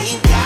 We've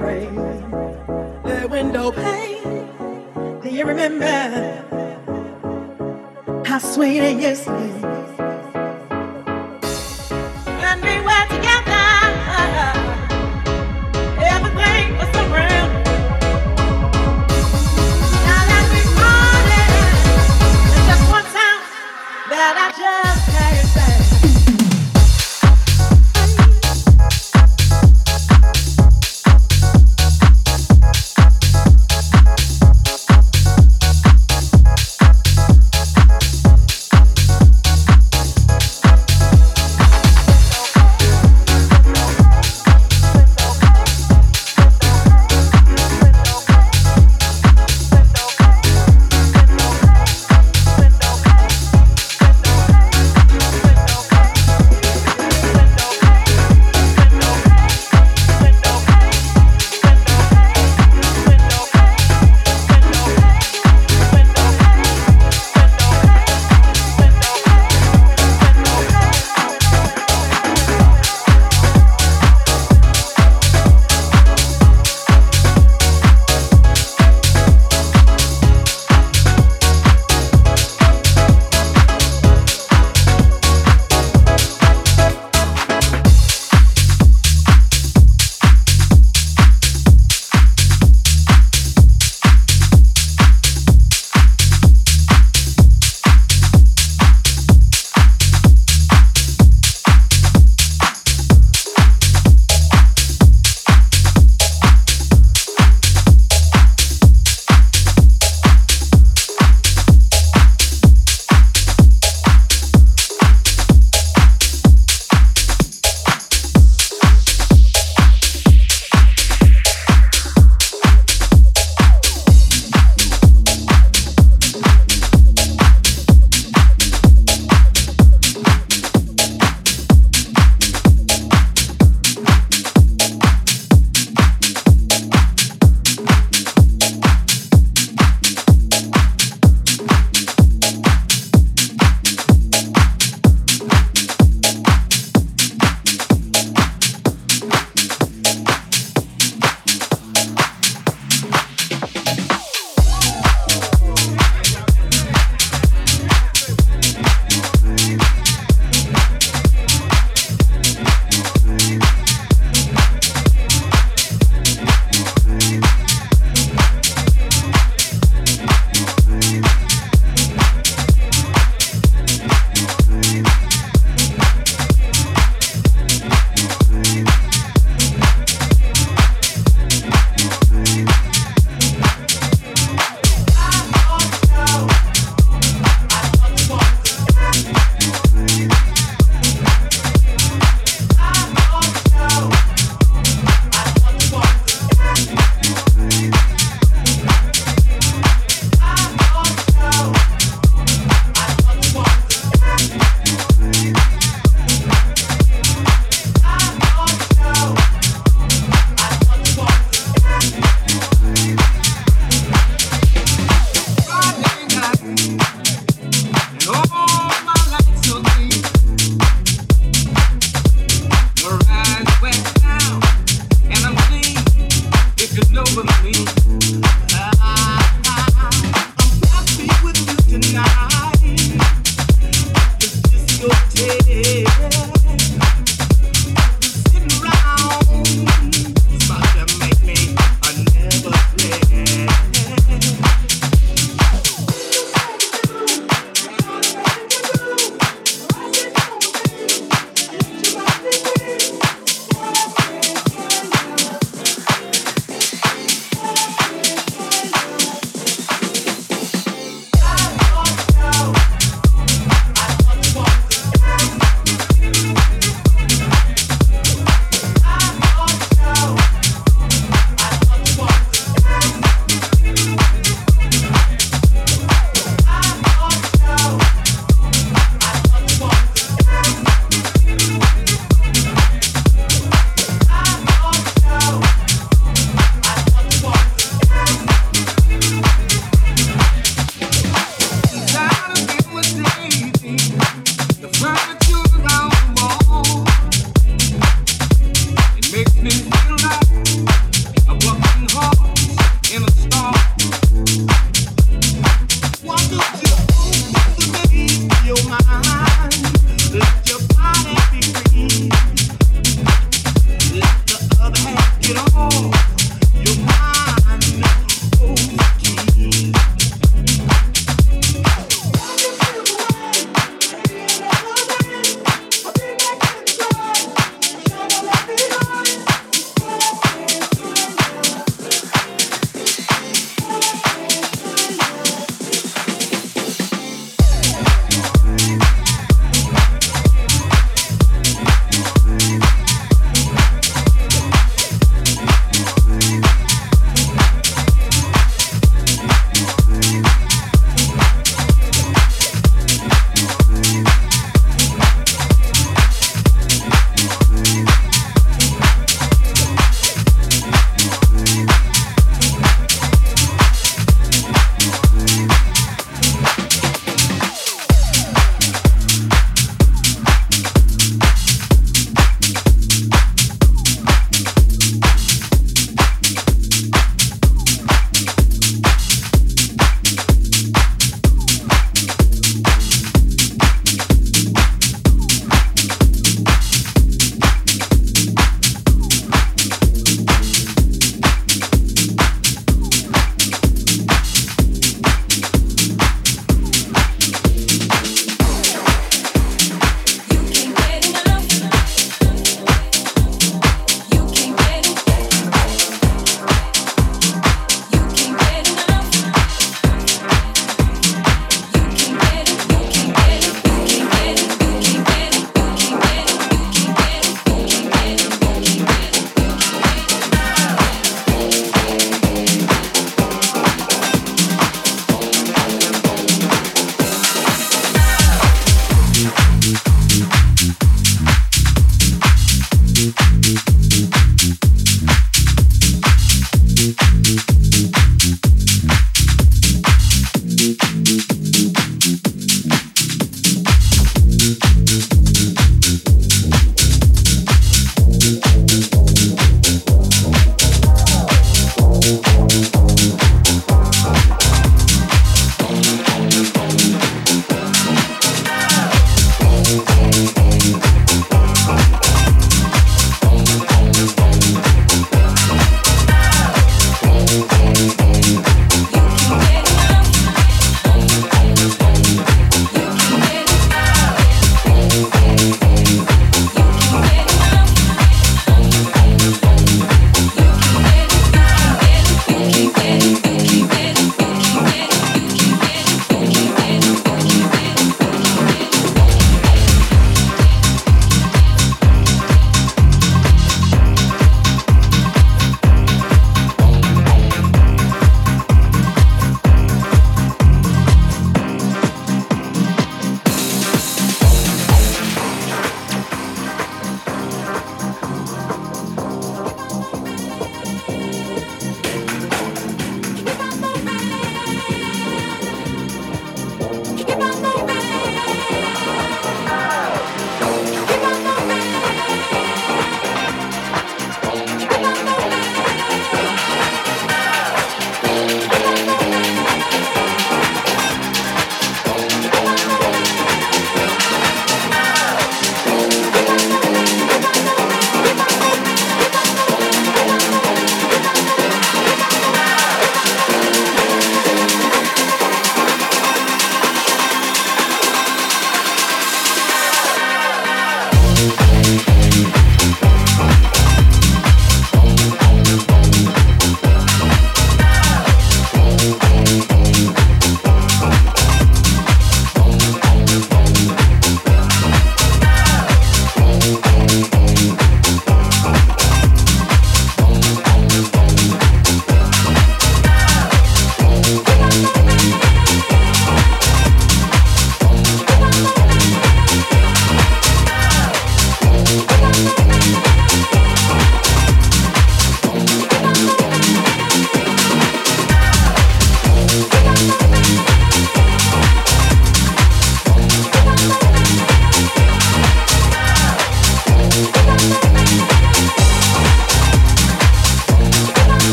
Rain.